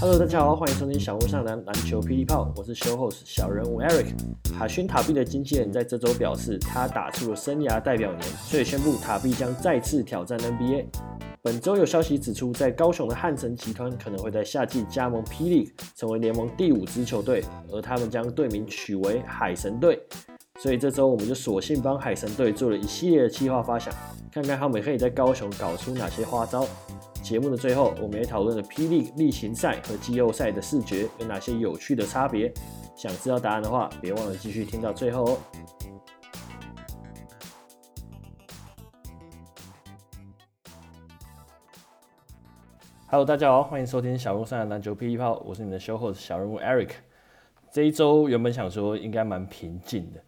Hello，大家好，欢迎收听小屋上篮篮球霹雳炮，我是修 host 小人物 Eric。海勋塔币的经纪人在这周表示，他打出了生涯代表年，所以宣布塔币将再次挑战 NBA。本周有消息指出，在高雄的汉神集团可能会在夏季加盟霹雳成为联盟第五支球队，而他们将队名取为海神队。所以这周我们就索性帮海神队做了一系列的企划发想，看看他们可以在高雄搞出哪些花招。节目的最后，我们也讨论了霹雳例行赛和季后赛的视觉有哪些有趣的差别。想知道答案的话，别忘了继续听到最后哦。Hello，大家好，欢迎收听小路上的篮球霹雳炮，我是你们的 show host 小人物 Eric。这一周原本想说应该蛮平静的，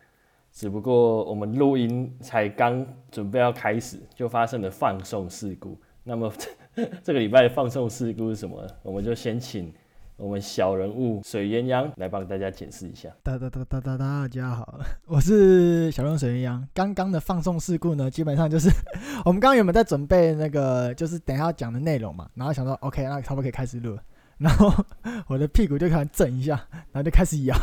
只不过我们录音才刚准备要开始，就发生了放送事故。那么 这个礼拜放送事故是什么？我们就先请。我们小人物水鸳鸯来帮大家解释一下。哒哒哒哒哒，大家好，我是小人物水鸳鸯。刚刚的放送事故呢，基本上就是 我们刚刚原本在准备那个，就是等一下要讲的内容嘛，然后想说，OK，那差不多可以开始录，然后 我的屁股就开始震一下，然后就开始摇。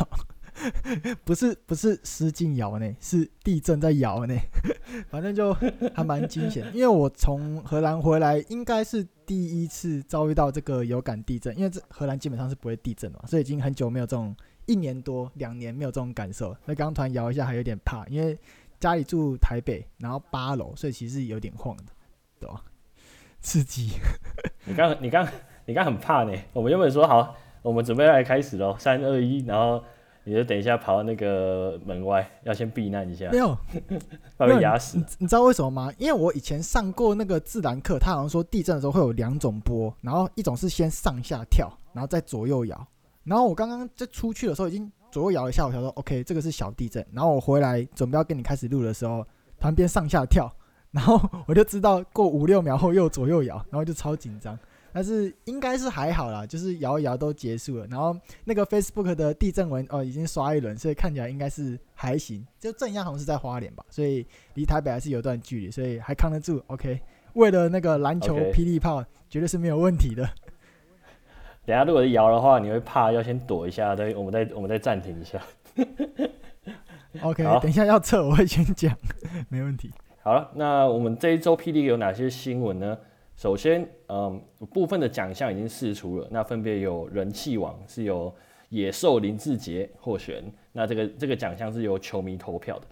不是不是失禁摇呢，是地震在摇呢。反正就还蛮惊险，因为我从荷兰回来，应该是第一次遭遇到这个有感地震。因为这荷兰基本上是不会地震的嘛，所以已经很久没有这种一年多两年没有这种感受。那刚刚突然摇一下，还有点怕，因为家里住台北，然后八楼，所以其实有点晃的，对吧？刺激。你刚你刚你刚很怕呢。我们原本说好，我们准备来开始喽，三二一，然后。你就等一下跑到那个门外，要先避难一下。没有，怕被压死。你你知道为什么吗？因为我以前上过那个自然课，他好像说地震的时候会有两种波，然后一种是先上下跳，然后再左右摇。然后我刚刚在出去的时候已经左右摇一下，我想说 OK，这个是小地震。然后我回来准备要跟你开始录的时候，旁边上下跳，然后我就知道过五六秒后又左右摇，然后就超紧张。但是应该是还好啦，就是摇一摇都结束了。然后那个 Facebook 的地震文哦，已经刷一轮，所以看起来应该是还行。就震央好像是在花莲吧，所以离台北还是有段距离，所以还扛得住。OK，为了那个篮球霹雳炮，绝对是没有问题的。等下如果是摇的话，你会怕要先躲一下，对，我们再我们再暂停一下。OK，等一下要撤我会先讲，没问题。好了，那我们这一周霹雳有哪些新闻呢？首先，嗯，部分的奖项已经释出了，那分别有人气王是由野兽林志杰获选，那这个这个奖项是由球迷投票的。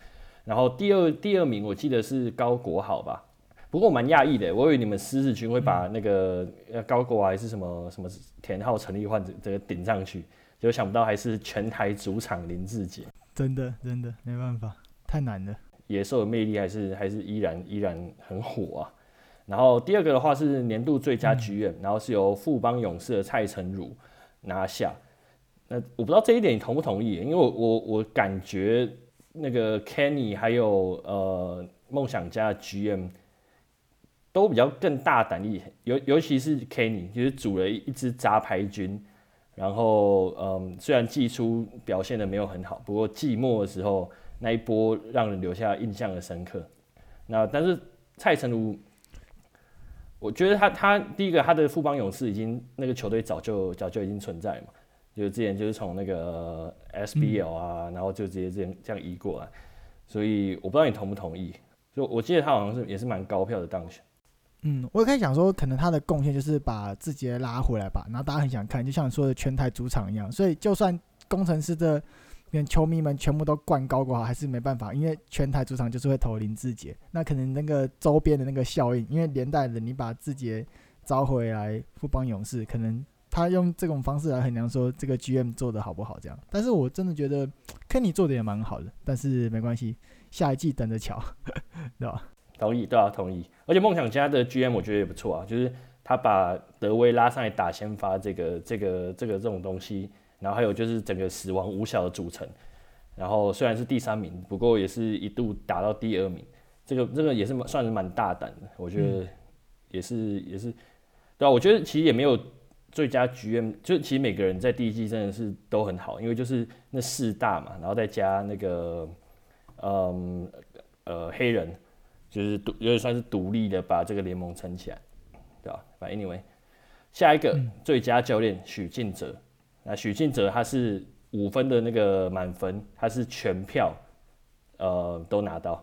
然后第二第二名我记得是高国豪吧，不过我蛮讶异的，我以为你们狮子群会把那个高国豪还是什么什么田浩、陈立焕这个顶上去，结果想不到还是全台主场林志杰，真的真的没办法，太难了。野兽的魅力还是还是依然依然很火啊。然后第二个的话是年度最佳 GM，嗯，然后是由富邦勇士的蔡成儒拿下。那我不知道这一点你同不同意？因为我我我感觉那个 Kenny 还有呃梦想家的 GM 都比较更大胆一点，尤尤其是 Kenny，就是组了一支杂牌军，然后嗯虽然季初表现的没有很好，不过季末的时候那一波让人留下印象的深刻。那但是蔡成儒。我觉得他他第一个他的富邦勇士已经那个球队早就早就已经存在嘛，就之前就是从那个 SBL 啊，然后就直接这样这样移过来，所以我不知道你同不同意。就我记得他好像是也是蛮高票的当选。嗯，我也可以想说，可能他的贡献就是把自己拉回来吧，然后大家很想看，就像你说的全台主场一样，所以就算工程师的。连球迷们全部都灌高国豪，还是没办法，因为全台主场就是会投林志杰，那可能那个周边的那个效应，因为连带的你把志杰招回来富邦勇士，可能他用这种方式来衡量说这个 GM 做的好不好这样。但是我真的觉得肯尼做的也蛮好的，但是没关系，下一季等着瞧，对吧？同意，对啊，同意。而且梦想家的 GM 我觉得也不错啊，就是他把德威拉上来打先发，这个这个这个这种东西。然后还有就是整个死亡五小的组成，然后虽然是第三名，不过也是一度打到第二名，这个这个也是算是蛮大胆的，我觉得也是、嗯、也是，对啊，我觉得其实也没有最佳 GM，就其实每个人在第一季真的是都很好，因为就是那四大嘛，然后再加那个嗯呃黑人，就是独有点算是独立的把这个联盟撑起来，对吧？反正 anyway，下一个、嗯、最佳教练许晋哲，那许晋哲他是五分的那个满分，他是全票呃都拿到，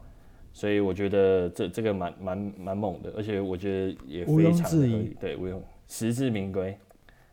所以我觉得这这个蛮蛮蛮猛的，而且我觉得也非常的对，毋庸实至名归。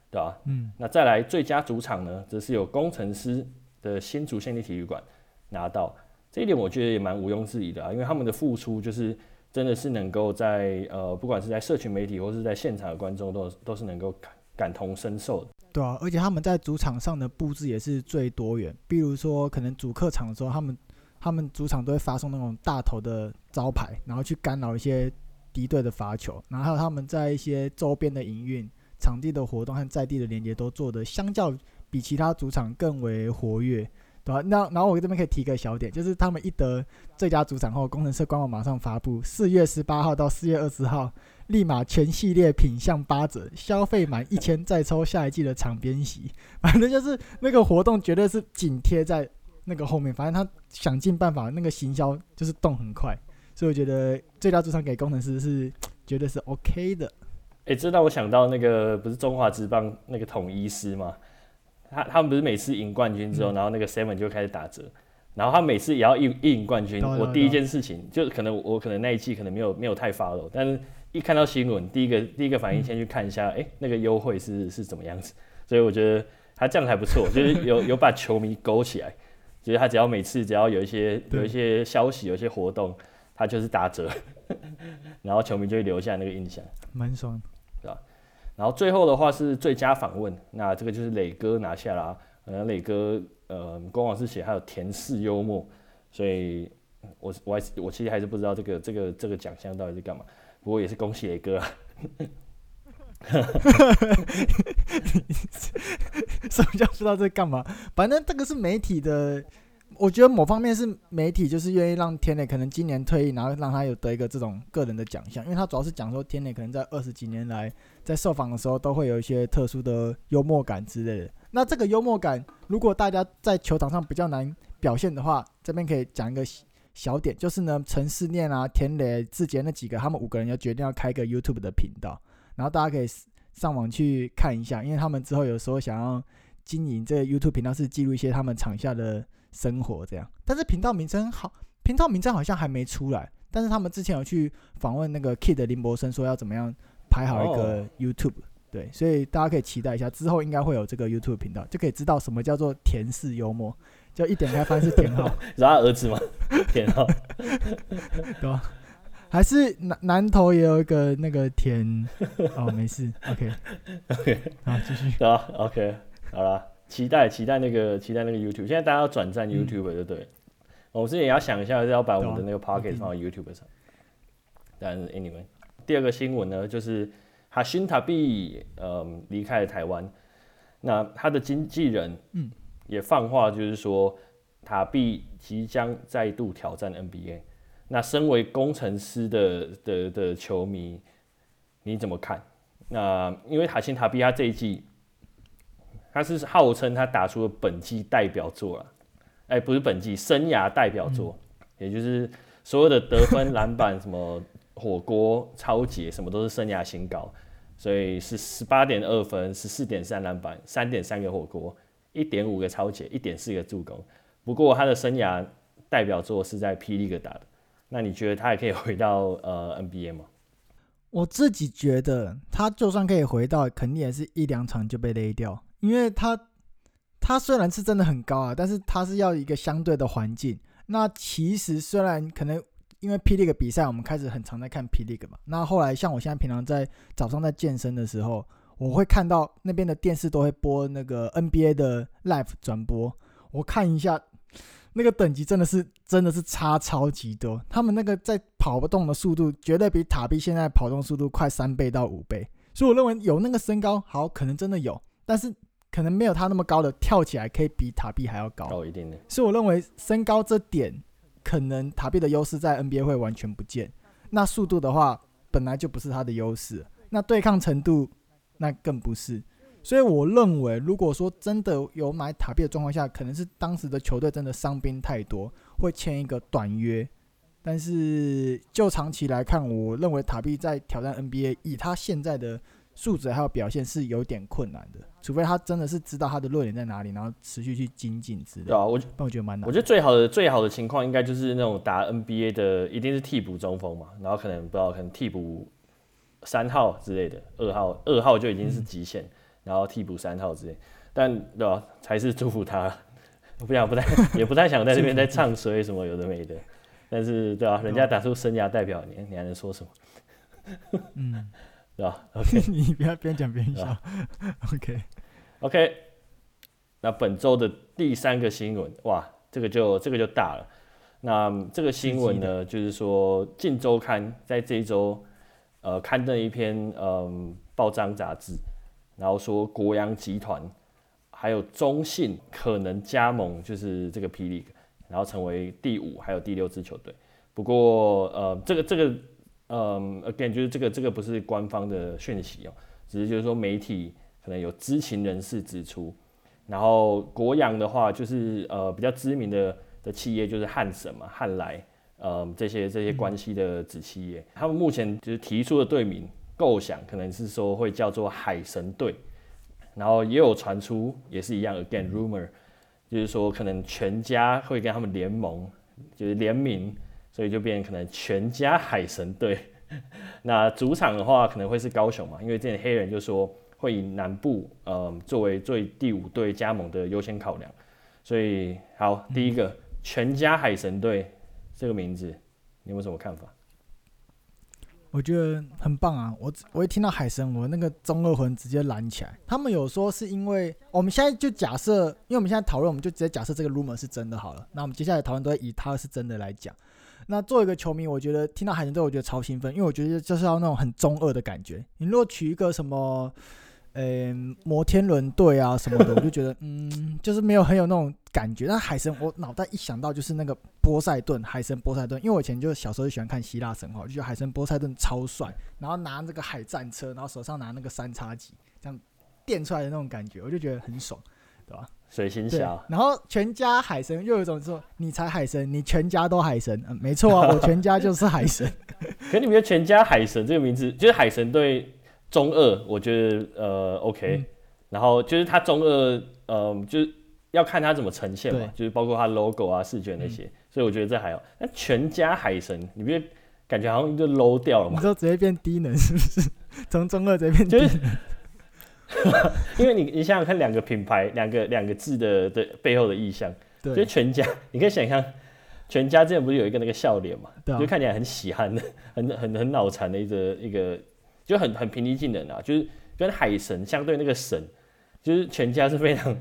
对吧？嗯，那再来最佳主场呢，则是有工程师的新竹县立体育馆拿到。这一点我觉得也蛮毋庸置疑的啊，因为他们的付出就是真的是能够在呃，不管是在社群媒体或是在现场的观众都都是能够感感同身受的。对啊，而且他们在主场上的布置也是最多元，比如说可能主客场的时候，他们他们主场都会发送那种大头的招牌，然后去干扰一些敌对的罚球，然后还有他们在一些周边的营运。场地的活动和在地的连接都做的相较比其他主场更为活跃，对吧？那然后我这边可以提个小点，就是他们一得最佳主场后，工程师官网马上发布，四月十八号到四月二十号，立马全系列品相八折，消费满一千再抽下一季的场边席。反正就是那个活动绝对是紧贴在那个后面，反正他想尽办法，那个行销就是动很快，所以我觉得最佳主场给工程师是绝对是 OK 的。哎、欸，这让我想到那个不是中华职棒那个统一师吗？他他们不是每次赢冠军之后，嗯、然后那个 seven 就开始打折，然后他每次也要一一赢冠军，我第一件事情就可能我可能那一季可能没有没有太 follow，但是一看到新闻，第一个第一个反应先去看一下，哎、嗯欸，那个优惠是是怎么样子？所以我觉得他这样还不错，就是有有把球迷勾起来，就是他只要每次只要有一些有一些消息，有一些活动，他就是打折，然后球迷就会留下那个印象，蛮爽。然后最后的话是最佳访问，那这个就是磊哥拿下啦。呃，磊哥呃官网是写还有甜式幽默，所以我我还是我其实还是不知道这个这个这个奖项到底是干嘛。不过也是恭喜磊哥啊。什么叫不知道在干嘛？反正这个是媒体的。我觉得某方面是媒体就是愿意让天磊可能今年退役，然后让他有得一个这种个人的奖项，因为他主要是讲说天磊可能在二十几年来在受访的时候都会有一些特殊的幽默感之类的。那这个幽默感，如果大家在球场上比较难表现的话，这边可以讲一个小点，就是呢，陈思念啊、天磊、志杰那几个，他们五个人要决定要开个 YouTube 的频道，然后大家可以上网去看一下，因为他们之后有时候想要经营这个 YouTube 频道，是记录一些他们场下的。生活这样，但是频道名称好，频道名称好像还没出来。但是他们之前有去访问那个 Kid 林柏生，说要怎么样拍好一个 YouTube，哦。对，所以大家可以期待一下，之后应该会有这个 YouTube 频道，就可以知道什么叫做甜式幽默。就一点开发是田浩，是他儿子吗？田浩，对吧？还是南南头也有一个那个田？哦，没事，OK，OK，、okay. okay. 好，继续。啊，OK，好了。期待期待那个期待那个 YouTube，现在大家要转战 YouTube 对不对？嗯、我们之前也要想一下，是要把我们的那个 Podcast 放到 YouTube 上。但是 Anyway，第二个新闻呢，就是哈辛塔比嗯离开了台湾，那他的经纪人嗯也放话，就是说塔比即将再度挑战 NBA。那身为工程师的的的球迷，你怎么看？那因为塔辛塔比他这一季。他是号称他打出了本季代表作了，哎，不是本季生涯代表作，也就是所有的得分、篮板、什么火锅、超节，什么都是生涯新高，所以是十八点二分、十四点三篮板、三点三个火锅、一点五个超节、一点四个助攻。不过他的生涯代表作是在 P. League 打的，那你觉得他还可以回到呃 NBA 吗？我自己觉得他就算可以回到，肯定也是一两场就被勒掉。因为他，他虽然是真的很高啊，但是他是要一个相对的环境。那其实虽然可能因为 pd 比赛，我们开始很常在看 pd 嘛。那后来像我现在平常在早上在健身的时候，我会看到那边的电视都会播那个 NBA 的 Live 转播。我看一下，那个等级真的是真的是差超级多。他们那个在跑不动的速度，绝对比塔比现在跑动速度快三倍到五倍。所以我认为有那个身高，好，可能真的有，但是。可能没有他那么高的跳起来可以比塔比还要高，高一点点。所以我认为身高这点，可能塔比的优势在 NBA 会完全不见。那速度的话，本来就不是他的优势。那对抗程度，那更不是。所以我认为，如果说真的有买塔比的状况下，可能是当时的球队真的伤兵太多，会签一个短约但是就长期来看，我认为塔比在挑战 NBA，以他现在的素质还有表现是有点困难的，除非他真的是知道他的弱点在哪里，然后持续去精进之类的。对啊，我但我觉得蛮难。我觉得最好的最好的情况应该就是那种打 NBA 的，一定是替补中锋嘛，然后可能不知道可能替补三号之类的，二号二号就已经是极限，嗯、然后替补三号之类。但对吧、啊，才是祝福他。我 不想不太也不太想在这边再唱衰什么有的没的，但是对吧、啊，人家打出生涯代表，你你还能说什么？嗯。对吧？OK，你不要边讲边笑。OK，OK。那本周的第三个新闻，哇，这个就这个就大了。那这个新闻呢，就是说《镜周刊》在这一周，呃，刊登一篇嗯报章杂志，然后说国阳集团还有中信可能加盟，就是这个 P League，然后成为第五还有第六支球队。不过，呃，这个这个。嗯，again，就是这个这个不是官方的讯息哦，只是就是说媒体可能有知情人士指出，然后国阳的话就是呃比较知名的的企业就是汉神嘛，汉来，呃这些这些关系的子企业，他们目前就是提出的队名构想可能是说会叫做海神队，然后也有传出也是一样，again rumor，就是说可能全家会跟他们联盟，就是联名。所以就变成可能全家海神队，那主场的话可能会是高雄嘛，因为之前黑人就说会以南部呃作为最第五队加盟的优先考量，所以好，第一个全家海神队这个名字，你有什么看法？我觉得很棒啊！我我一听到海神，我那个中二魂直接燃起来。他们有说是因为我们现在就假设，因为我们现在讨论，我们就直接假设这个 rumor 是真的好了。那我们接下来讨论都会以他是真的来讲。那作为一个球迷，我觉得听到海神队，我觉得超兴奋，因为我觉得就是要那种很中二的感觉。你如果取一个什么，呃、欸，摩天轮队啊什么的，我就觉得，嗯，就是没有很有那种感觉。但海神，我脑袋一想到就是那个波塞顿，海神波塞顿，因为我以前就小时候就喜欢看希腊神话，就觉得海神波塞顿超帅，然后拿那个海战车，然后手上拿那个三叉戟，这样电出来的那种感觉，我就觉得很爽，对吧？水星侠，然后全家海神又有一种说，你才海神，你全家都海神，嗯，没错啊，我全家就是海神。可你们觉得全家海神这个名字，就是海神对中二，我觉得呃 OK，、嗯、然后就是他中二，呃，就是要看他怎么呈现嘛，就是包括他 logo 啊、视觉那些，嗯、所以我觉得这还好。那全家海神，你不觉得感觉好像就 low 掉了吗？你说直接变低能是不是？从中二直接变低能。就是 因为你你想想看，两个品牌，两个两个字的的背后的意象，对，就全家，你可以想象，全家之前不是有一个那个笑脸嘛，啊、就看起来很喜憨的，很很很脑残的一个一个，就很很平易近人啊，就是跟海神相对那个神，就是全家是非常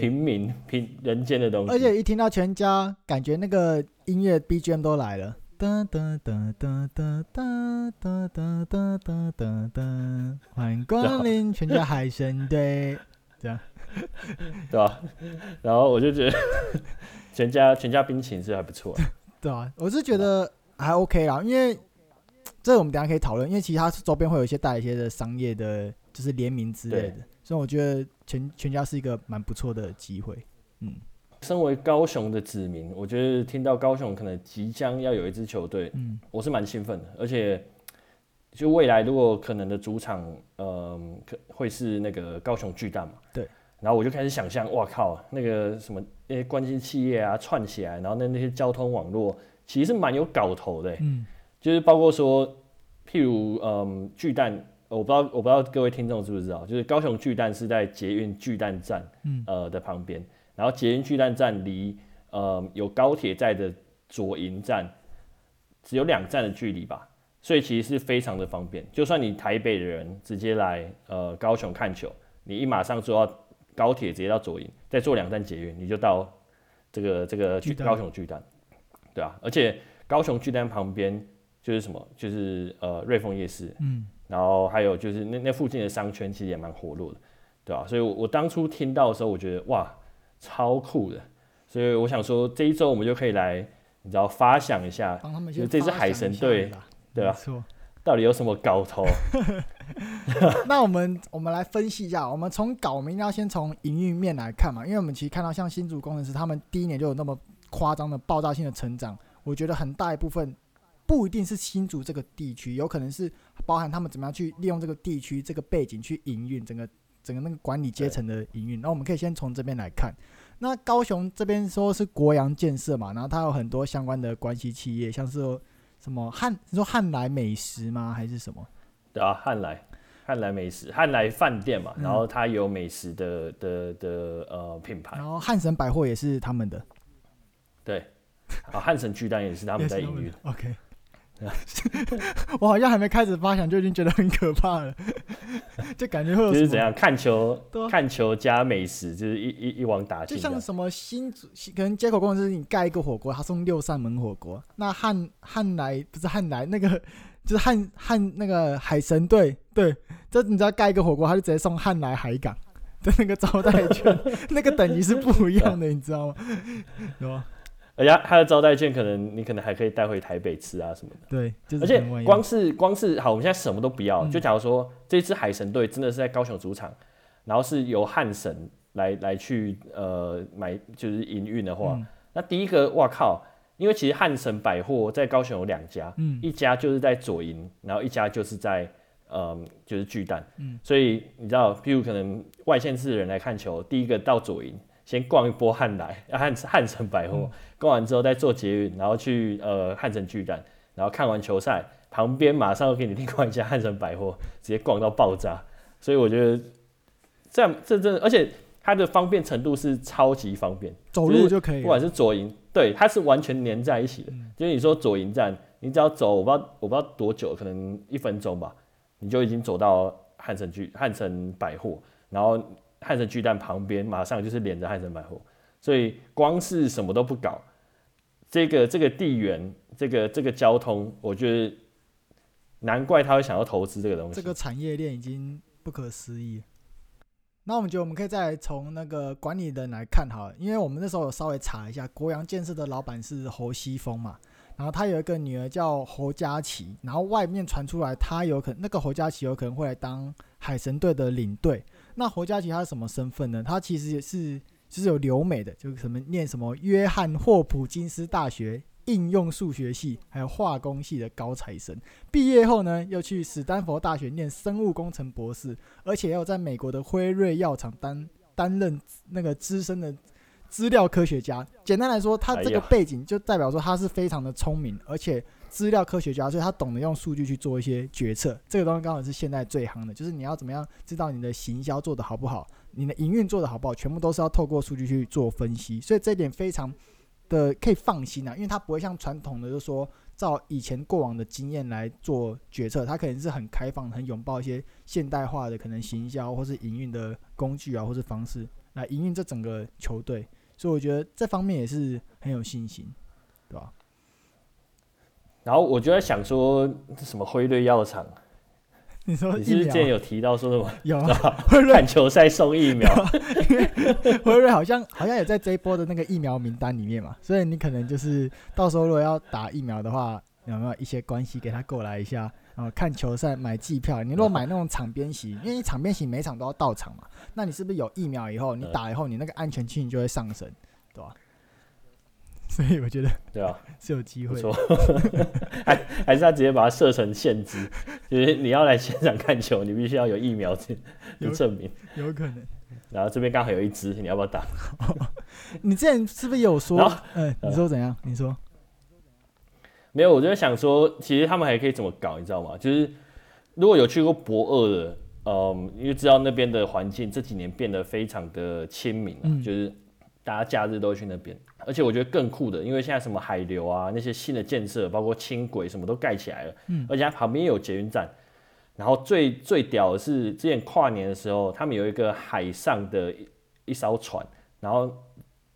平民平人间的东西，而且一听到全家，感觉那个音乐 BGM 都来了。哒哒哒哒哒哒哒哒哒哒哒哒，欢迎光临全家海神队，这样，对吧？然后我就觉得 全家全家冰淇淋是还不错，对啊，我是觉得还 OK 啦，因为这个我们等下可以讨论，因为其他周边会有一些带一些的商业的，就是联名之类的，所以我觉得全全家是一个蛮不错的机会，嗯。身为高雄的子民，我觉得听到高雄可能即将要有一支球队，嗯，我是蛮兴奋的。而且，就未来如果可能的主场，嗯，可会是那个高雄巨蛋嘛？对。然后我就开始想象，哇靠，那个什么那些关心企业啊串起来，然后那那些交通网络其实是蛮有搞头的，嗯，就是包括说，譬如嗯巨蛋，我不知道我不知道各位听众知不知道，就是高雄巨蛋是在捷运巨蛋站，嗯，呃的旁边。然后捷运巨蛋站离呃有高铁在的左营站只有两站的距离吧，所以其实是非常的方便。就算你台北的人直接来呃高雄看球，你一马上坐到高铁直接到左营，再坐两站捷运，你就到这个这个巨高雄巨蛋，对啊。而且高雄巨蛋旁边就是什么，就是呃瑞丰夜市，嗯，然后还有就是那那附近的商圈其实也蛮活络的，对啊。所以我我当初听到的时候，我觉得哇。超酷的，所以我想说这一周我们就可以来，你知道发想一下，就这支海神队，对吧？错，到底有什么搞头？那我们我们来分析一下，我们从搞，我们应该要先从营运面来看嘛，因为我们其实看到像新竹工程师他们第一年就有那么夸张的爆炸性的成长，我觉得很大一部分不一定是新竹这个地区，有可能是包含他们怎么样去利用这个地区这个背景去营运整个整个那个管理阶层的营运。那我们可以先从这边来看。那高雄这边说是国阳建设嘛，然后它有很多相关的关系企业，像是什么汉，你说汉来美食吗？还是什么？对啊，汉来。汉来美食，汉来饭店嘛，然后它有美食的的的呃品牌，然后汉神百货也是他们的，对，啊汉神巨蛋也是他们在营运。OK，我好像还没开始发想就已经觉得很可怕了，就感觉会有就是怎样看球，看球加美食，就是一一一网打尽。就像什么新可能街口公司，你盖一个火锅，他送六扇门火锅，那汉汉来不是汉来那个。就是汉汉那个海神队，对，这你知道盖一个火锅，他就直接送汉来海港的那个招待券，那个等级是不一样的，你知道吗？而且他的招待券可能你可能还可以带回台北吃啊什么的。对，就是、而且光是光是好，我们现在什么都不要，嗯、就假如说这支海神队真的是在高雄主场，然后是由汉神来来去呃买就是营运的话，嗯、那第一个，哇靠！因为其实汉神百货在高雄有两家，嗯，一家就是在左营，然后一家就是在，呃，就是巨蛋，嗯，所以你知道，譬如可能外县市的人来看球，第一个到左营先逛一波汉来汉汉城百货，嗯、逛完之后再坐捷运，然后去呃汉城巨蛋，然后看完球赛，旁边马上又给你另外一家汉城百货，直接逛到爆炸，所以我觉得这样这真的，而且它的方便程度是超级方便，走路就可以，不管是左营。对，它是完全连在一起的。嗯、就是你说左营站，你只要走，我不知道我不知道多久，可能一分钟吧，你就已经走到汉城巨汉城百货，然后汉神巨蛋旁边马上就是连着汉神百货，所以光是什么都不搞，这个这个地缘，这个这个交通，我觉得难怪他会想要投资这个东西。这个产业链已经不可思议。那我们觉得我们可以再从那个管理人来看哈，因为我们那时候有稍微查一下，国阳建设的老板是侯西峰嘛，然后他有一个女儿叫侯佳琪，然后外面传出来他有可能那个侯佳琪有可能会来当海神队的领队。那侯佳琪他是什么身份呢？他其实也是就是有留美的，就是什么念什么约翰霍普金斯大学。应用数学系还有化工系的高材生，毕业后呢，又去史丹佛大学念生物工程博士，而且要在美国的辉瑞药厂担担任那个资深的资料科学家。简单来说，他这个背景就代表说他是非常的聪明，而且资料科学家，所以他懂得用数据去做一些决策。这个东西刚好是现在最夯的，就是你要怎么样知道你的行销做得好不好，你的营运做得好不好，全部都是要透过数据去做分析。所以这一点非常。的可以放心啊，因为他不会像传统的，就是说照以前过往的经验来做决策，他可能是很开放、很拥抱一些现代化的可能行销或是营运的工具啊，或是方式来营运这整个球队，所以我觉得这方面也是很有信心，然后我就在想说，什么辉瑞药厂？你说你是不是之前有提到说什么？有啊，辉瑞看球赛送疫苗，因为 辉瑞好像好像也在这一波的那个疫苗名单里面嘛，所以你可能就是到时候如果要打疫苗的话，有没有一些关系给他过来一下？然后看球赛买季票，你如果买那种场边席，因为你场边席每场都要到场嘛，那你是不是有疫苗以后，你打以后你那个安全性就会上升，对吧？所以我觉得，对啊，是有机会。还 还是他直接把它设成限制，就是你要来现场看球，你必须要有疫苗证证明。有可能。然后这边刚好有一支，你要不要打？你之前是不是有说？嗯，你说怎样？你说。没有，我就想说，其实他们还可以怎么搞，你知道吗？就是如果有去过博二的，嗯，因为知道那边的环境这几年变得非常的亲民，嗯，就是大家假日都会去那边。而且我觉得更酷的，因为现在什么海流啊，那些新的建设，包括轻轨什么都盖起来了，嗯，而且它旁边有捷运站。然后最最屌的是，之前跨年的时候，他们有一个海上的一一艘船，然后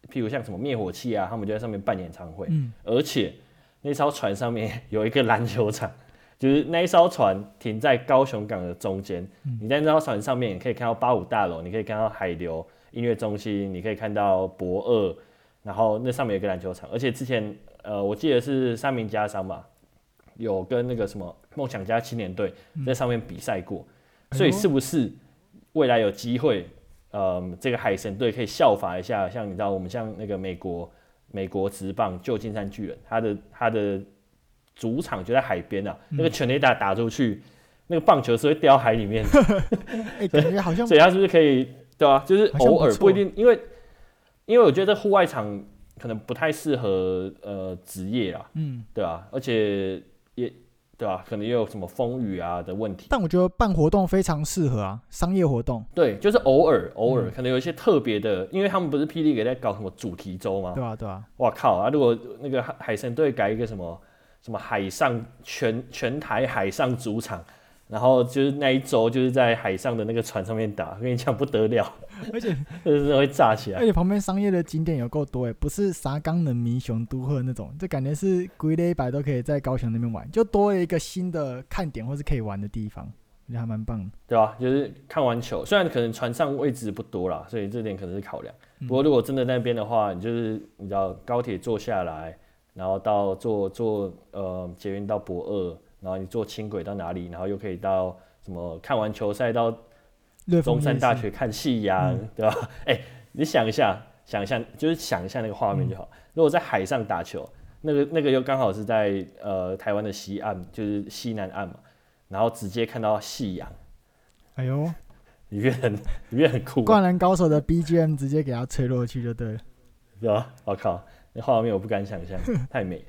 譬如像什么灭火器啊，他们就在上面办演唱会，嗯，而且那艘船上面有一个篮球场，就是那一艘船停在高雄港的中间，嗯，你在那艘船上面，你可以看到八五大楼，你可以看到海流音乐中心，你可以看到博二。然后那上面有个篮球场，而且之前呃，我记得是三名家商吧，有跟那个什么梦想家青年队在上面比赛过，嗯、所以是不是未来有机会，呃，这个海神队可以效法一下，像你知道我们像那个美国美国职棒旧金山巨人，他的他的主场就在海边啊，嗯、那个全垒打打出去，那个棒球是会掉海里面的。哎、欸，感觉好像，所以他是不是可以，对啊，就是偶尔不，一定，因为因为我觉得户外场可能不太适合呃职业啊，嗯，对啊，而且也。对吧、啊？可能也有什么风雨啊的问题。但我觉得办活动非常适合啊，商业活动。对，就是偶尔偶尔、嗯、可能有一些特别的，因为他们不是霹雳给在搞什么主题周吗？对啊，对啊。哇靠啊！如果那个海神队改一个什么什么海上全全台海上主场。然后就是那一周，就是在海上的那个船上面打，我跟你讲不得了，而且 就是会炸起来。而且旁边商业的景点有够多哎，不是啥冈的民雄都会那种，就感觉是规类百都可以在高雄那边玩，就多了一个新的看点或是可以玩的地方，我觉得还蛮棒的。对吧、啊？就是看完球，虽然可能船上位置不多啦，所以这点可能是考量。不过如果真的那边的话，你就是你知道高铁坐下来，然后到坐坐呃捷运到博二。然后你坐轻轨到哪里？然后又可以到什么？看完球赛到中山大学看夕阳，对吧？哎、欸，你想一下，想一下，就是想一下那个画面就好。嗯、如果在海上打球，那个那个又刚好是在呃台湾的西岸，就是西南岸嘛，然后直接看到夕阳。哎呦，里面很里面很酷。灌篮高手的 BGM 直接给它吹落去就对了，对吧？我靠，那画面我不敢想象，太美。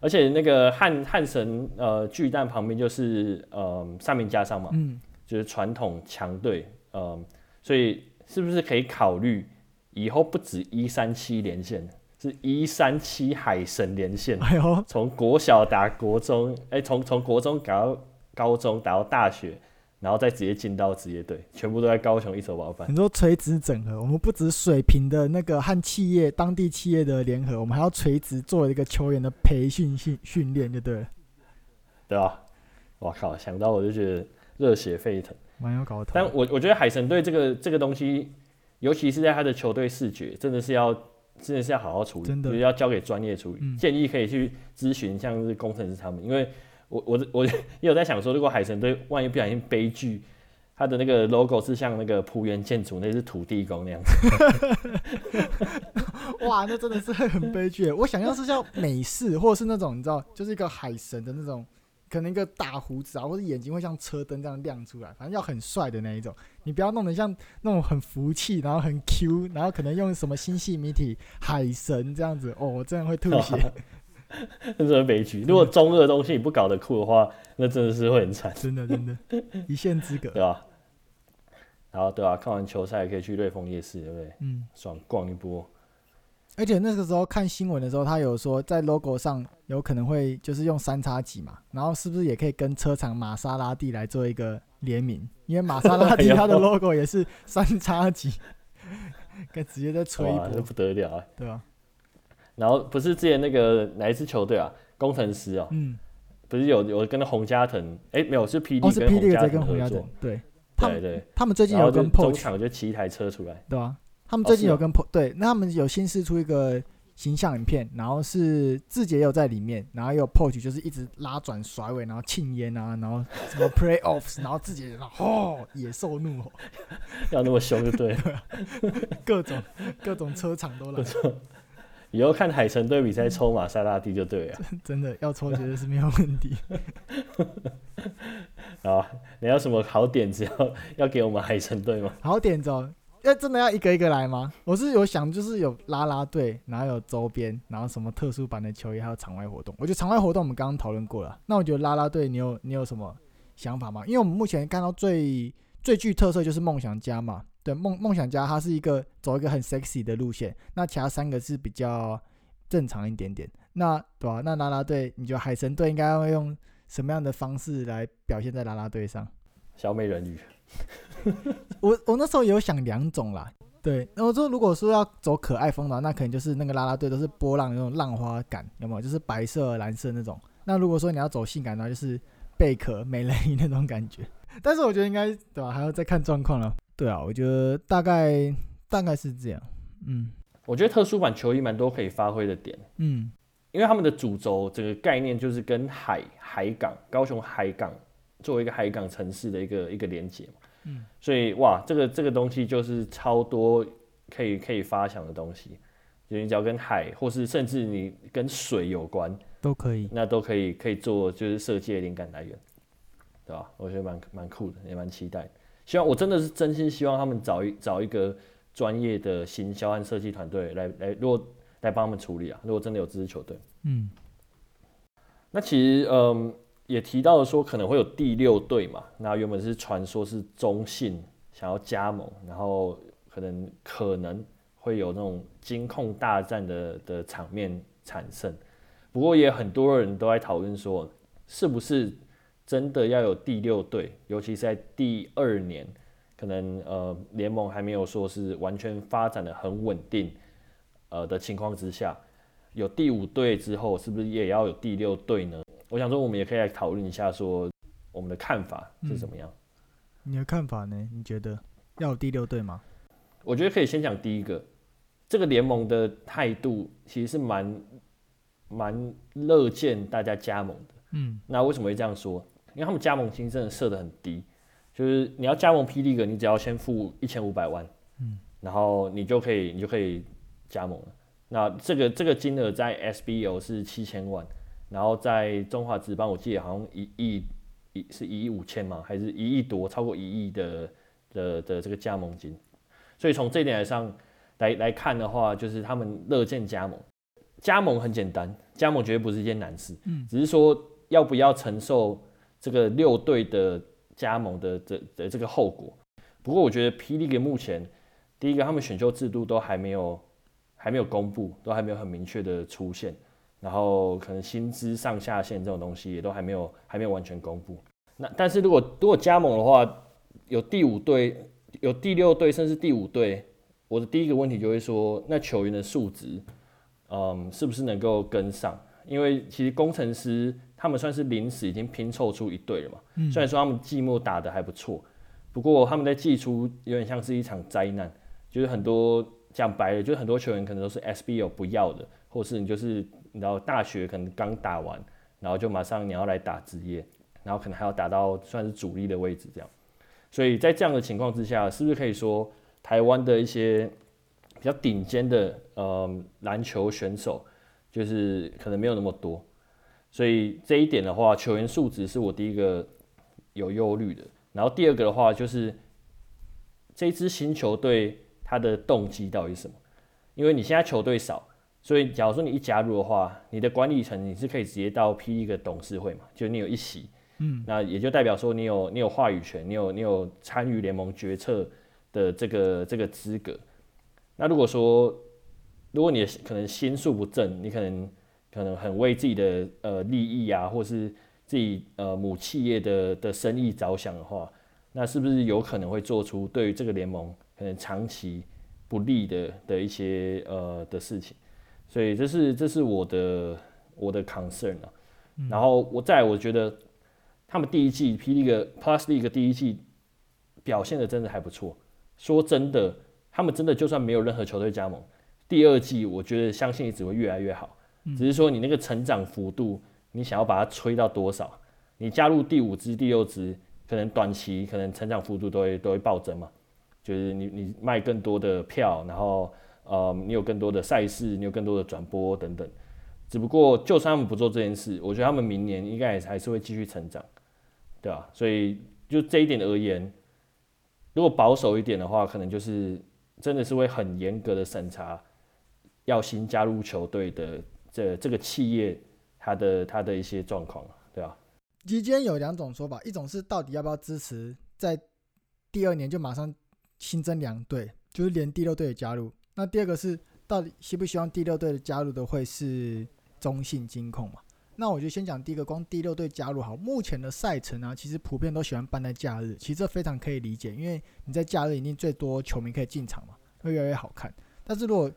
而且那个汉汉神呃巨蛋旁边就是呃三民家商嘛，嗯，就是传统强队，呃，所以是不是可以考虑以后不止一三七连线，是一三七海神连线？哎呦，从国小打国中，哎、欸，从从国中打到高中，打到大学。然后再直接进到职业队，全部都在高雄一手包办。你说垂直整合，我们不止水平的那个和企业当地企业的联合，我们还要垂直做一个球员的培训训训练，就对了。对啊，我靠，想到我就觉得热血沸腾，蛮有搞头。但我我觉得海神队这个这个东西，尤其是在他的球队视觉，真的是要真的是要好好处理，真的要交给专业处理。嗯、建议可以去咨询像是工程师他们，因为。我我我也有在想说，如果海神队万一不小心悲剧，他的那个 logo 是像那个浦原建筑，那是土地公那样子。哇，那真的是很悲剧。我想要是像美式，或者是那种你知道，就是一个海神的那种，可能一个大胡子啊，或者眼睛会像车灯这样亮出来，反正要很帅的那一种。你不要弄得像那种很福气，然后很 Q，然后可能用什么星系谜题海神这样子，哦，我真的会吐血。真 的悲剧。如果中二的东西你不搞得酷的话，那真的是会很惨。真的，真的，一线之隔，对吧？然后，对啊，看完球赛可以去瑞丰夜市，对不对？嗯，爽逛一波。而且那个时候看新闻的时候，他有说在 logo 上有可能会就是用三叉戟嘛，然后是不是也可以跟车厂玛莎拉蒂来做一个联名？因为玛莎拉蒂 它的 logo 也是三叉戟，可以直接再吹一波，这不得了啊，对吧？然后不是之前那个哪一支球队啊？工程师啊、喔，嗯，不是有有跟洪家腾？哎、欸，没有，是 P D 跟洪家腾合作。对，对对，他们最近有跟 POACH 中场就骑一台车出来，对啊，他们最近有跟哦、对，那他们有新释出一个形象影片，然后是志杰有在里面，然后有 POACH 就是一直拉转甩尾，然后庆烟啊，然后什么 playoffs，然后志杰哦野兽怒吼，要那么凶就对了，各种各种车厂都来。以后看海神队比赛抽玛莎拉蒂就对了，真的要抽绝对是没有问题。好，你要什么好点子要要给我们海神队吗？好点子哦，要真的要一个一个来吗？我是有想，就是有拉拉队，然后有周边，然后什么特殊版的球衣，还有场外活动。我觉得场外活动我们刚刚讨论过了，那我觉得拉拉队，你有你有什么想法吗？因为我们目前看到最最具特色就是梦想家嘛。对，梦梦想家，它是一个走一个很 sexy 的路线，那其他三个是比较正常一点点。那对吧、啊？那啦啦队，你觉得海神队应该会用什么样的方式来表现在啦啦队上？小美人鱼。我我那时候有想两种啦。对，那我说如果说要走可爱风的话，那可能就是那个啦啦队都是波浪那种浪花感，有没有？就是白色、蓝色那种。那如果说你要走性感的话，就是贝壳、美人鱼那种感觉。但是我觉得应该对吧、啊？还要再看状况了。对啊，我觉得大概大概是这样。嗯，我觉得特殊版球衣蛮多可以发挥的点。嗯，因为他们的主轴整个概念就是跟海海港高雄海港作为一个海港城市的一个一个连接嘛。嗯，所以哇，这个这个东西就是超多可以可以发想的东西。就你只要跟海，或是甚至你跟水有关，都可以，那都可以可以做就是设计的灵感来源，对吧？我觉得蛮蛮酷的，也蛮期待。希望我真的是真心希望他们找一找一个专业的行销和设计团队来来，如果来帮他们处理啊，如果真的有这支球队，嗯，那其实嗯也提到了说可能会有第六队嘛，那原本是传说是中信想要加盟，然后可能可能。会有那种金控大战的的场面产生，不过也很多人都在讨论说，是不是真的要有第六队？尤其是在第二年，可能呃联盟还没有说是完全发展的很稳定，呃的情况之下，有第五队之后，是不是也要有第六队呢？我想说，我们也可以来讨论一下，说我们的看法是怎么样？嗯，你的看法呢？你觉得要有第六队吗？我觉得可以先讲第一个。这个联盟的态度其实是蛮蛮乐见大家加盟的，嗯，那为什么会这样说？因为他们加盟金真的设得很低，就是你要加盟 P. League，你只要先付一千五百万，嗯，然后你就可以你就可以加盟了。那这个这个金额在 SBO 是七千万，然后在中华职棒我记得好像一亿一是一亿五千吗？还是一亿多？超过一亿的的的这个加盟金，所以从这一点来上。来来看的话，就是他们乐见加盟，加盟很简单，加盟绝对不是一件难事，嗯，只是说要不要承受这个六队的加盟的这的这个后果。不过我觉得 P. League 目前第一个他们选秀制度都还没有还没有公布，都还没有很明确的出现，然后可能薪资上下限这种东西也都还没有还没有完全公布。那但是如果如果加盟的话，有第五队，有第六队，甚至第五队。我的第一个问题就会说，那球员的素质，嗯，是不是能够跟上？因为其实工程师他们算是临时已经拼凑出一队了嘛。嗯。虽然说他们季末打得还不错，不过他们在季初有点像是一场灾难，就是很多讲白了，就是很多球员可能都是 SBL 不要的，或是你就是你知道大学可能刚打完，然后就马上你要来打职业，然后可能还要打到算是主力的位置这样。所以在这样的情况之下，是不是可以说？台湾的一些比较顶尖的呃篮球选手，就是可能没有那么多，所以这一点的话，球员素质是我第一个有忧虑的。然后第二个的话，就是这支新球队它的动机到底是什么？因为你现在球队少，所以假如说你一加入的话，你的管理层你是可以直接到 P 一个董事会嘛，就你有一席，嗯，那也就代表说你有你有话语权，你有你有参与联盟决策。的这个这个资格，那如果说，如果你可能心术不正，你可能可能很为自己的呃利益啊，或是自己呃母企业的的生意着想的话，那是不是有可能会做出对于这个联盟可能长期不利的的一些呃的事情？所以这是这是我的我的 concern 啊。然后我再我觉得他们第一季 P League Plus League 第一季表现的真的还不错。说真的，他们真的就算没有任何球队加盟，第二季我觉得相信也只会越来越好。只是说你那个成长幅度，你想要把它吹到多少？你加入第五支、第六支，可能短期可能成长幅度都会都会暴增嘛。就是你你卖更多的票，然后呃你有更多的赛事，你有更多的转播等等。只不过就算他们不做这件事，我觉得他们明年应该也还是会继续成长，对吧？所以就这一点而言。如果保守一点的话，可能就是真的是会很严格的审查要新加入球队的这这个企业，它的它的一些状况，对吧？期间有两种说法，一种是到底要不要支持在第二年就马上新增两队，就是连第六队也加入。那第二个是到底希不希望第六队的加入的会是中信金控嘛？那我就先讲第一个，光第六队加入好，目前的赛程啊，其实普遍都喜欢办在假日，其实这非常可以理解，因为你在假日一定最多球迷可以进场嘛，会越来越好看。但是如果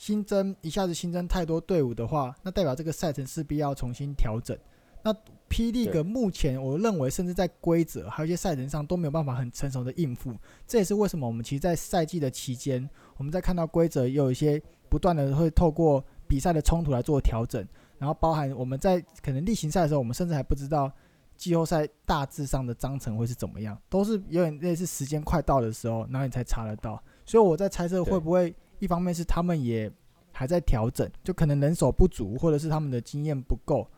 新增一下子新增太多队伍的话，那代表这个赛程势必要重新调整。那 P. League 目前我认为，甚至在规则还有一些赛程上都没有办法很成熟的应付，这也是为什么我们其实，在赛季的期间，我们在看到规则也有一些不断的会透过比赛的冲突来做调整。然后包含我们在可能例行赛的时候，我们甚至还不知道季后赛大致上的章程会是怎么样，都是有点类似时间快到的时候，然后你才查得到。所以我在猜测会不会一方面是他们也还在调整，就可能人手不足，或者是他们的经验不够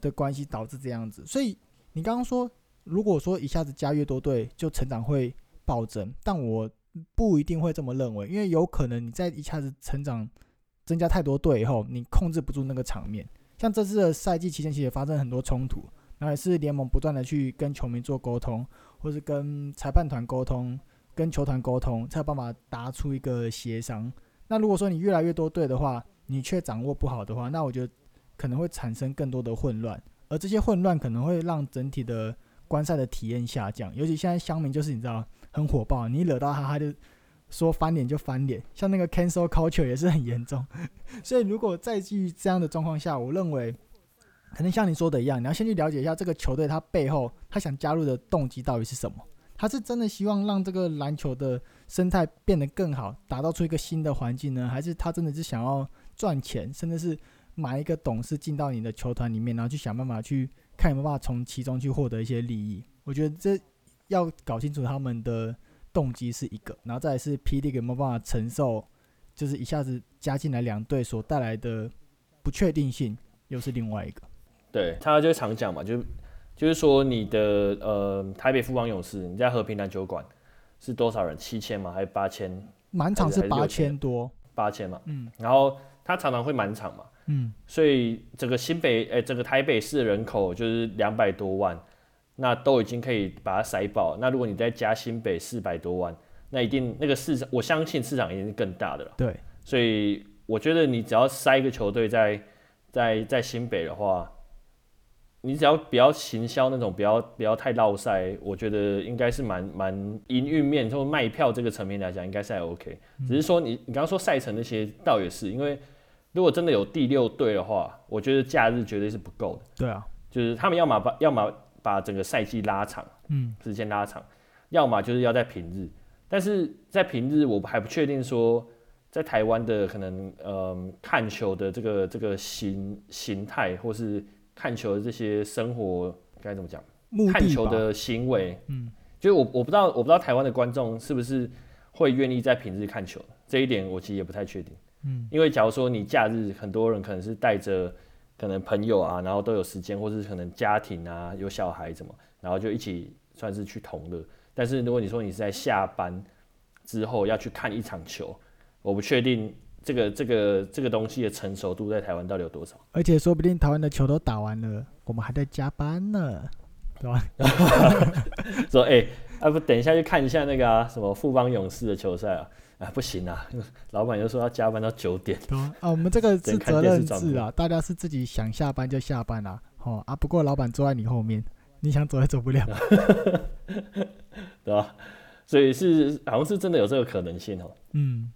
的关系导致这样子。所以你刚刚说，如果说一下子加越多队，就成长会暴增，但我不一定会这么认为，因为有可能你在一下子成长增加太多队以后，你控制不住那个场面。像这次的赛季期间，其实也发生很多冲突，然后也是联盟不断的去跟球迷做沟通，或是跟裁判团沟通。跟球团沟通，才有办法达出一个协商。那如果说你越来越多队的话，你却掌握不好的话，那我觉得可能会产生更多的混乱，而这些混乱可能会让整体的观赛的体验下降。尤其现在乡民就是你知道很火爆，你惹到他，他就说翻脸就翻脸，像那个 cancel culture 也是很严重。所以如果在基于这样的状况下，我认为可能像你说的一样，你要先去了解一下这个球队他背后他想加入的动机到底是什么。他是真的希望让这个篮球的生态变得更好，打造出一个新的环境呢？还是他真的是想要赚钱，甚至是买一个董事进到你的球团里面，然后去想办法去看有没有办法从其中去获得一些利益？我觉得这要搞清楚他们的动机是一个，然后再是 PD 有没有办法承受，就是一下子加进来两队所带来的不确定性，又是另外一个。对，他就常讲嘛，就。就是说，你的呃台北富邦勇士，你在和平篮球馆是多少人？七千吗？还是八千？满场是八千多，八千嘛。嗯。然后他常常会满场嘛。嗯。所以整个新北，哎、欸，整个台北市的人口就是两百多万，那都已经可以把它塞爆。那如果你再加新北四百多万，那一定那个市场，我相信市场一定是更大的了。对。所以我觉得你只要塞一个球队在在在新北的话。你只要不要行销那种，不要不要太绕赛，我觉得应该是蛮蛮营运面，就卖票这个层面来讲，应该是还 OK。只是说你你刚刚说赛程那些，倒也是因为如果真的有第六队的话，我觉得假日绝对是不够的。对啊，就是他们要么把要么把整个赛季拉长，嗯，时间拉长，要么就是要在平日。但是在平日，我还不确定说在台湾的可能，嗯，看球的这个这个形形态或是。看球的这些生活该怎么讲？看球的行为，嗯，就是我我不知道我不知道台湾的观众是不是会愿意在平日看球，这一点我其实也不太确定，嗯，因为假如说你假日很多人可能是带着可能朋友啊，然后都有时间，或是可能家庭啊有小孩什么，然后就一起算是去同乐。但是如果你说你是在下班之后要去看一场球，我不确定。这个这个这个东西的成熟度在台湾到底有多少？而且说不定台湾的球都打完了，我们还在加班呢，对吧？说哎、欸，啊不，等一下去看一下那个啊，什么富邦勇士的球赛啊？啊不行啊，老板又说要加班到九点。啊，我们这个是责任制啊，大家是自己想下班就下班啊。哦啊，不过老板坐在你后面，你想走也走不了，对吧？所以是好像是真的有这个可能性哦。嗯。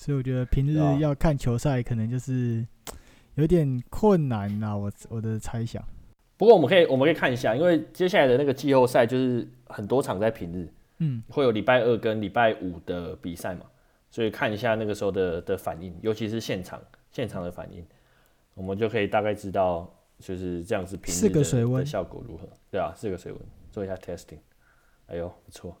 所以我觉得平日要看球赛，可能就是 有点困难呐。我我的猜想。不过我们可以我们可以看一下，因为接下来的那个季后赛就是很多场在平日，嗯，会有礼拜二跟礼拜五的比赛嘛，所以看一下那个时候的的反应，尤其是现场现场的反应，我们就可以大概知道就是这样子平日的，的效果如何。对啊，四个水温做一下 testing。哎呦，不错。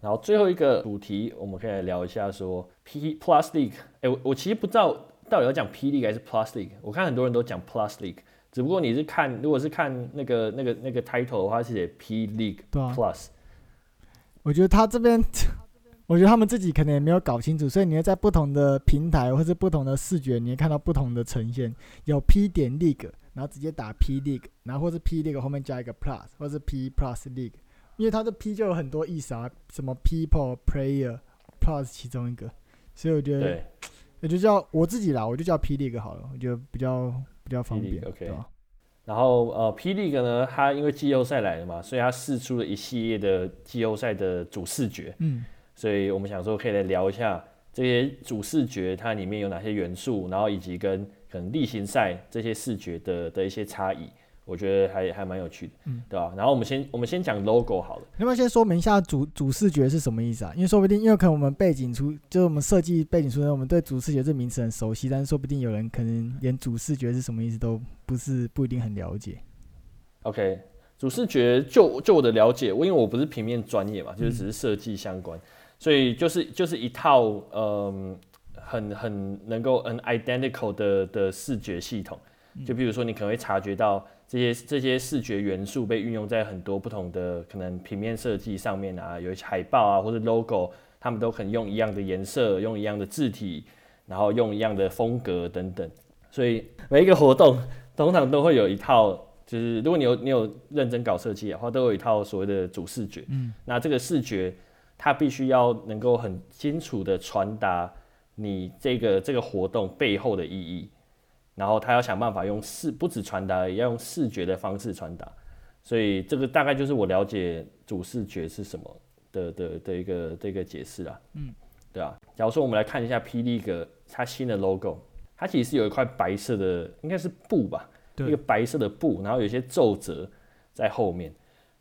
然后最后一个主题，我们可以来聊一下说 P Plus League。哎，我我其实不知道到底要讲 P League 还是 Plus League。我看很多人都讲 Plus League，只不过你是看，如果是看那个那个那个 title 的话，是写 P League Plus。我觉得他这边，我觉得他们自己可能也没有搞清楚，所以你会在不同的平台或是不同的视觉，你会看到不同的呈现。有 P 点 League，然后直接打 P League，然后或是 P League 后面加一个 Plus，或是 P Plus League。因为它的 P 就有很多意思啊，什么 People、Player、Plus 其中一个，所以我觉得，我就叫我自己啦，我就叫 P League 好了，我觉得比较比较方便，OK。对吧？然后呃，P League 呢，它因为季后赛来了嘛，所以它试出了一系列的季后赛的主视觉，嗯，所以我们想说可以来聊一下这些主视觉它里面有哪些元素，然后以及跟可能例行赛这些视觉的的一些差异。我觉得还还蛮有趣的，嗯，对吧？然后我们先我们先讲 logo 好了。要不要先说明一下主主视觉是什么意思啊？因为说不定，因为可能我们背景出，就是我们设计背景出身，我们对主视觉这名词很熟悉，但是说不定有人可能连主视觉是什么意思都不是不一定很了解。OK，主视觉就就我的了解，我因为我不是平面专业嘛，就是只是设计相关，嗯，所以就是就是一套嗯很很能够很 identical 的的视觉系统。就比如说，你可能会察觉到这些这些视觉元素被运用在很多不同的可能平面设计上面啊，有一些海报啊或者 logo，他们都可能用一样的颜色，用一样的字体，然后用一样的风格等等。所以每一个活动通常都会有一套，就是如果你有你有认真搞设计的话，都有一套所谓的主视觉。嗯，那这个视觉它必须要能够很清楚的传达你这个这个活动背后的意义。然后他要想办法用视，不止传达，也要用视觉的方式传达。所以这个大概就是我了解主视觉是什么的的的一个这个解释啦。嗯，对啊。假如说我们来看一下霹雳哥它新的 logo，它其实是有一块白色的，应该是布吧，一个白色的布，然后有些皱褶在后面。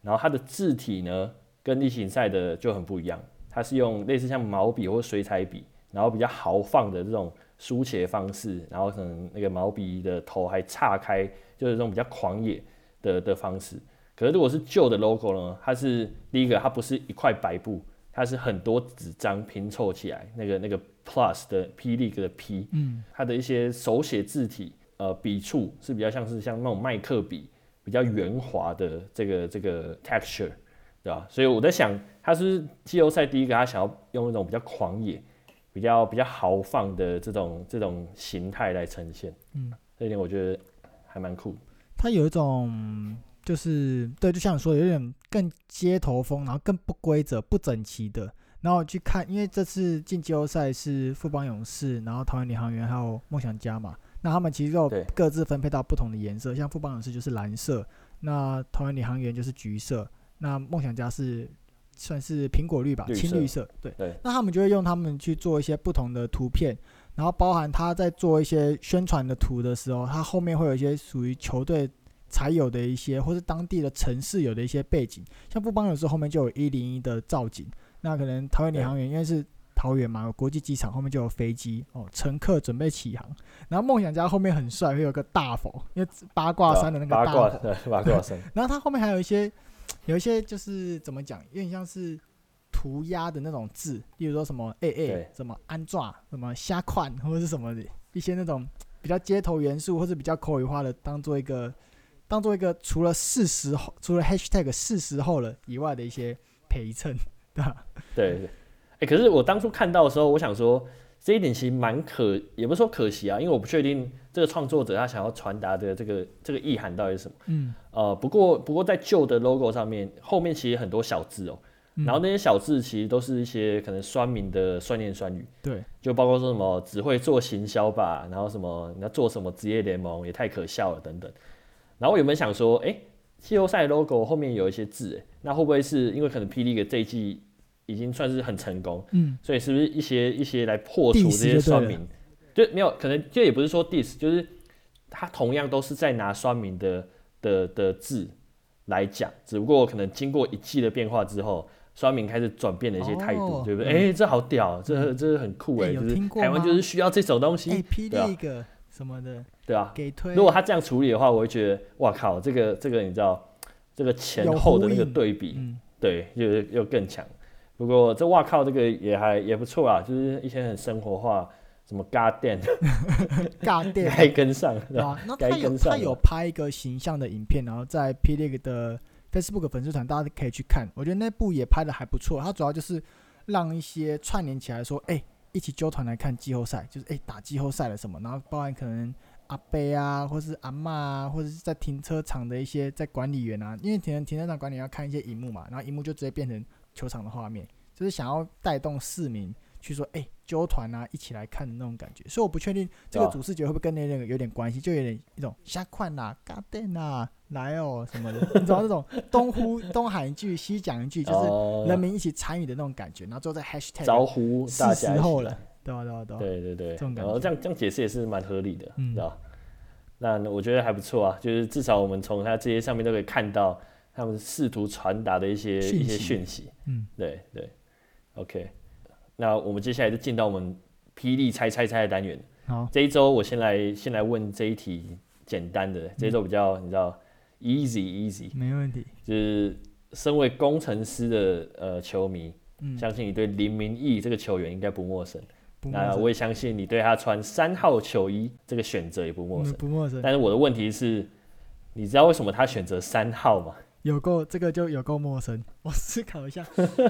然后它的字体呢，跟例行赛的就很不一样，它是用类似像毛笔或水彩笔，然后比较豪放的这种。书写方式，然后可能那个毛笔的头还岔开，就是这种比较狂野的的方式。可是如果是旧的 logo 呢？它是第一个，它不是一块白布，它是很多纸张拼凑起来。那个那个 plus 的霹雳的 P，嗯，它的一些手写字体，呃，笔触是比较像是像那种麦克笔，比较圆滑的这个这个 texture，对吧？所以我在想，它是季后赛第一个，他想要用那种比较狂野。比较比较豪放的这种这种形态来呈现，嗯，这一点我觉得还蛮酷。它有一种就是对，就像你说，有点更街头风，然后更不规则、不整齐的。然后去看，因为这次进季后赛是富邦勇士，然后桃园领航员还有梦想家嘛，那他们其实都各自分配到不同的颜色，像富邦勇士就是蓝色，那桃园领航员就是橘色，那梦想家是。算是苹果绿吧，青绿色，绿色对。对那他们就会用他们去做一些不同的图片，然后包含他在做一些宣传的图的时候，他后面会有一些属于球队才有的一些，或是当地的城市有的一些背景。像富邦有时候后面就有一零一的造景，那可能桃园领航员因为是桃园嘛，有国际机场后面就有飞机哦，乘客准备起航。然后梦想家后面很帅，会有个大佛，因为八卦山的那个大佛，对，八卦山。然后他后面还有一些。有一些就是怎么讲，有点像是涂鸦的那种字，例如说什么 A A，对什么安抓，什么虾款，或者是什么的一些那种 比较街头元素，或者比较口语化的，当做一个当做一个除了是时候，除了 Hashtag 是时候了以外的一些陪衬，对吧？对对，哎、欸，可是我当初看到的时候，我想说这一点其实蛮可，也不是说可惜啊，因为我不确定。这个创作者他想要传达的这个这个意涵到底是什么？嗯，呃，不过不过在旧的 logo 上面，后面其实很多小字哦，嗯、然后那些小字其实都是一些可能酸民的酸言酸语，对，就包括说什么只会做行销吧，然后什么你要做什么职业联盟也太可笑了等等。然后我有没有想说，哎，季后赛 logo 后面有一些字，哎，那会不会是因为可能霹雳的这一季已经算是很成功，嗯，所以是不是一些一些来破除这些酸民？就没有可能，就也不是说 diss，就是他同样都是在拿酸民的的的字来讲，只不过可能经过一季的变化之后，酸民开始转变了一些态度，哦、对不对？哎、嗯欸，这好屌，这这很酷哎，欸、就是台湾就是需要这种东西，霹雳个什么的，对啊，给推。如果他这样处理的话，我会觉得，哇靠，这个这个你知道，这个前后的那个对比，嗯、对，又又更强。不过这哇靠，这个也还也不错啊，就是一些很生活化。什么 goddamn，goddamn 该跟上，对吧？那他有他有拍一个形象的影片，然后在 P League 的 Facebook 粉丝团，大家可以去看。我觉得那部也拍的还不错。他主要就是让一些串联起来，说，哎、欸，一起揪团来看季后赛，就是哎、欸、打季后赛了什么。然后包含可能阿伯啊，或是阿嬷啊，或者是在停车场的一些在管理员啊，因为停停车场管理员要看一些荧幕嘛，然后荧幕就直接变成球场的画面，就是想要带动市民。去说哎，揪团啊，一起来看的那种感觉，所以我不确定这个主视觉会不会跟那个有点关系，就有点一种瞎款呐、garden 呐、来哦什么的，你知道这种东呼东喊一句，西讲一句，就是人民一起参与的那种感觉，然后最后在 hashtag 招呼大家，是时候了，对吧？对吧？对对对，这种感觉，这样这样解释也是蛮合理的，嗯，知道？那我觉得还不错啊，就是至少我们从他这些上面都可以看到他们试图传达的一些一些讯息，嗯，对对，OK。那我们接下来就进到我们霹雳猜猜猜的单元。好，这一周我先来先来问这一题简单的，这一周比较你知道 easy easy，没问题。就是身为工程师的呃球迷，嗯、相信你对林明义这个球员应该不陌生。那我也相信你对他穿三号球衣这个选择也不陌生，不陌生。但是我的问题是，你知道为什么他选择三号吗？有够这个就有够陌生。我思考一下，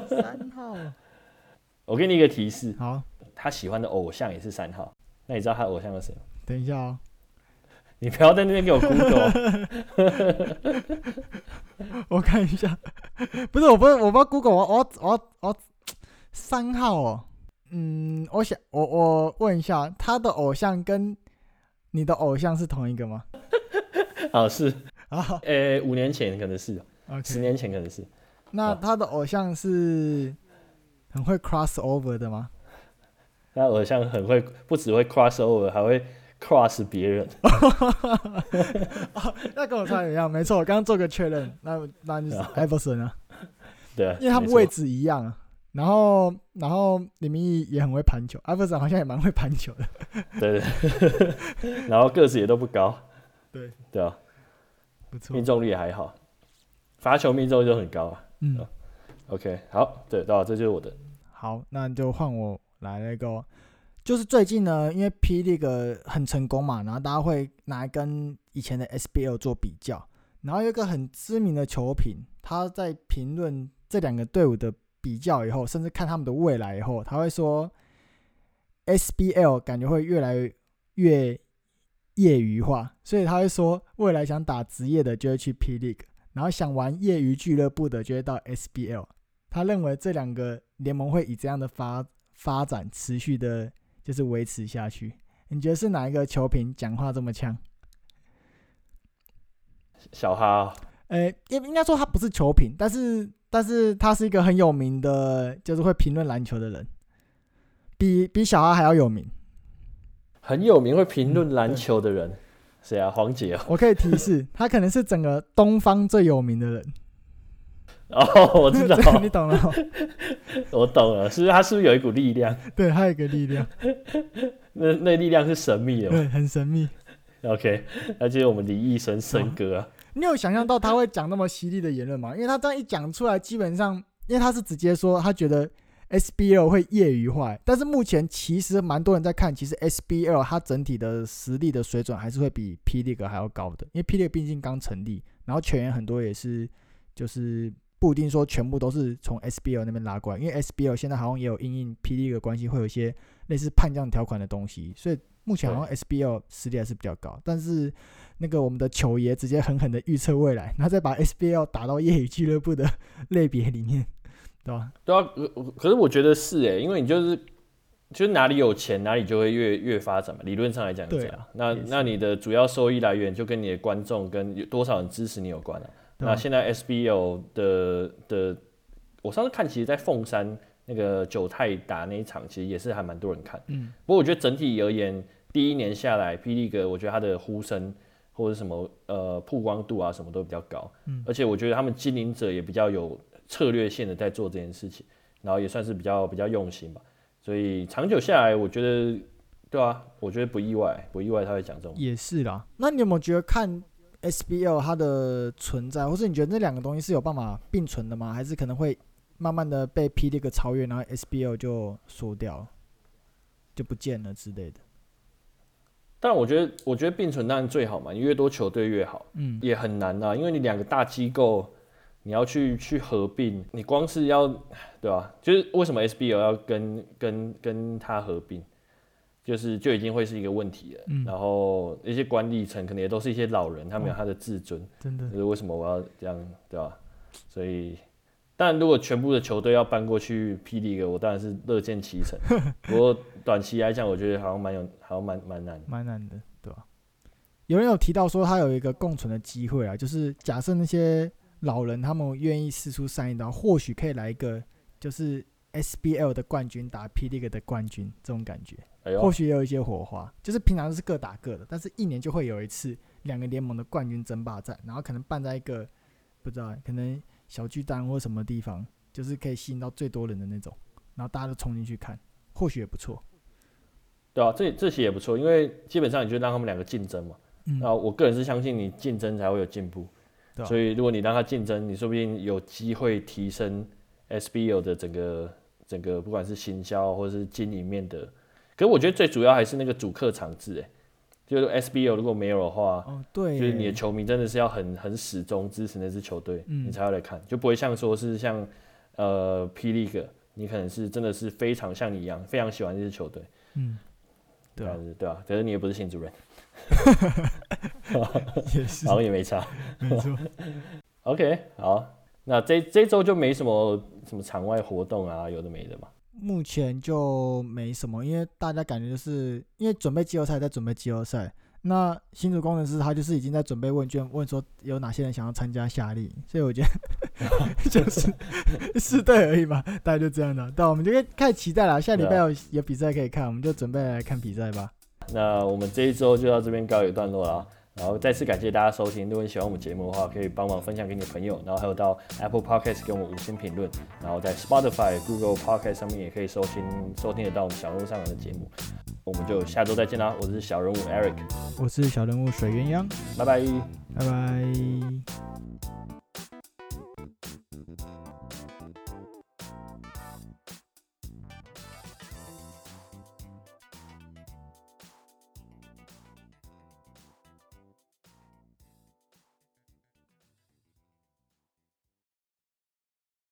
三号。我给你一个提示，好，他喜欢的偶像也是三号。那你知道他的偶像是谁吗？等一下哦，你不要在那边给我 Google。我看一下，不是，我不是，我不知道 Google，我我我我三号哦。嗯，我想我我问一下，他的偶像跟你的偶像是同一个吗？好，是啊，呃、欸，五年前可能是.十年前可能是。那他的偶像是很会 cross over 的吗？他偶像很会，不只会 cross over，还会 cross 别人。那跟我猜的一样，没错，我刚刚做个确认，那那就是 Iverson 啊。对啊，因为他们位置一样啊。然后，然后李明义也很会盘球，艾弗森好像也蛮会盘球的。对对，然后个子也都不高。对对啊，不错，命中率也还好，罚球命中率就很高啊。嗯，OK，好，对，到这就是我的。好，那就换我来那个，就是最近呢，因为 P League 很成功嘛，然后大家会拿来跟以前的 SBL 做比较，然后有一个很知名的球评，他在评论这两个队伍的。比较以后，甚至看他们的未来以后，他会说，SBL 感觉会越来越业余化，所以他会说，未来想打职业的就会去 P League，然后想玩业余俱乐部的就会到 SBL。他认为这两个联盟会以这样的发发展持续的，就是维持下去。你觉得是哪一个球评讲话这么呛？小哈，呃，应应该说他不是球评，但是。但是他是一个很有名的，就是会评论篮球的人，比比小哈还要有名。很有名会评论篮球的人，谁、嗯、啊？黄杰、哦。我可以提示，他可能是整个东方最有名的人。哦，我知道，你懂了。我懂了，是不是他是不是有一股力量？对，他有一个力量。那那力量是神秘的吗？对，很神秘。OK，那就是我们李义生生哥啊。你有想象到他会讲那么犀利的言论吗？因为他这样一讲出来，基本上，因为他是直接说他觉得 SBL 会业余化，但是目前其实蛮多人在看，其实 SBL 它整体的实力的水准还是会比 P League 还要高的，因为 P League 毕竟刚成立，然后球员很多也是就是不一定说全部都是从 SBL 那边拉过来，因为 SBL 现在好像也有因应 P League 的关系，会有一些类似叛将条款的东西，所以目前好像 SBL 实力还是比较高，但是。那个我们的球爷直接狠狠的预测未来，然后再把 SBL 打到业余俱乐部的类别里面，对吧？对啊，可是我觉得是诶，因为你就是就是哪里有钱哪里就会越越发展嘛，理论上来讲是这样。那那你的主要收益来源就跟你的观众跟有多少人支持你有关了啊。那现在 SBL 的的，我上次看，其实，在凤山那个九泰打那一场，其实也是还蛮多人看。嗯。不过我觉得整体而言，第一年下来，P League 我觉得他的呼声。或者什么呃曝光度啊，什么都比较高，嗯，而且我觉得他们经营者也比较有策略性的在做这件事情，然后也算是比较比较用心吧，所以长久下来，我觉得对啊，我觉得不意外，不意外他会讲这种。也是啦，那你有没有觉得看 SBL 它的存在，或是你觉得那两个东西是有办法并存的吗？还是可能会慢慢的被 P League 超越，然后 SBL 就缩掉，就不见了之类的？但我觉得，我觉得并存当然最好嘛，你越多球队越好，嗯，也很难啊，因为你两个大机构，你要去去合并，你光是要，对吧、啊？就是为什么 SBL 要跟跟跟他合并，就是就已经会是一个问题了。嗯，然后一些管理层可能也都是一些老人，他们有他的自尊，真的，就是为什么我要这样，对吧、啊？所以。但如果全部的球队要搬过去 P League，我当然是乐见其成。不过短期来讲，我觉得好像蛮有，好像蛮蛮难，蛮难的，对吧？有人有提到说，他有一个共存的机会啊，就是假设那些老人他们愿意试出善意的话，或许可以来一个，就是 SBL 的冠军打 P League 的冠军这种感觉，哎、或许也有一些火花。就是平常都是各打各的，但是一年就会有一次两个联盟的冠军争霸战，然后可能办在一个不知道可能。小巨蛋或什么地方，就是可以吸引到最多人的那种，然后大家都冲进去看，或许也不错。对啊，这这些也不错，因为基本上你就让他们两个竞争嘛。嗯。然后我个人是相信你竞争才会有进步。对。所以如果你让他竞争，你说不定有机会提升 SBL 的整个整个不管是行销或者是经营面的。可是我觉得最主要还是那个主客场制，哎，就是 SBL 如果没有的话，哦对，就是你的球迷真的是要很很始终支持那支球队，嗯，你才要来看，就不会像说是像呃 P League，你可能是真的是非常像你一样非常喜欢这支球队，嗯，对啊，对啊，可是你也不是新主人，也是，好像也没差，没错，OK，好。那这这周就没什么什么场外活动啊，有的没的嘛。目前就没什么，因为大家感觉就是因为准备季后赛，在准备季后赛。那新竹工程师他就是已经在准备问卷，问说有哪些人想要参加夏令营，所以我觉得 就是是对而已嘛，大概就这样的。但我们就开始期待了，下礼拜有有比赛可以看，我们就准备来看比赛吧。那我们这一周就到这边告一段落了。然后再次感谢大家收听，如果你喜欢我们节目的话，可以帮忙分享给你的朋友，然后还有到 Apple Podcast 给我们五星评论，然后在 Spotify、Google Podcast 上面也可以收听收听得到我们小人物上篮的节目。我们就下周再见啦！我是小人物 Eric，我是小人物水鸳鸯，拜拜，拜拜。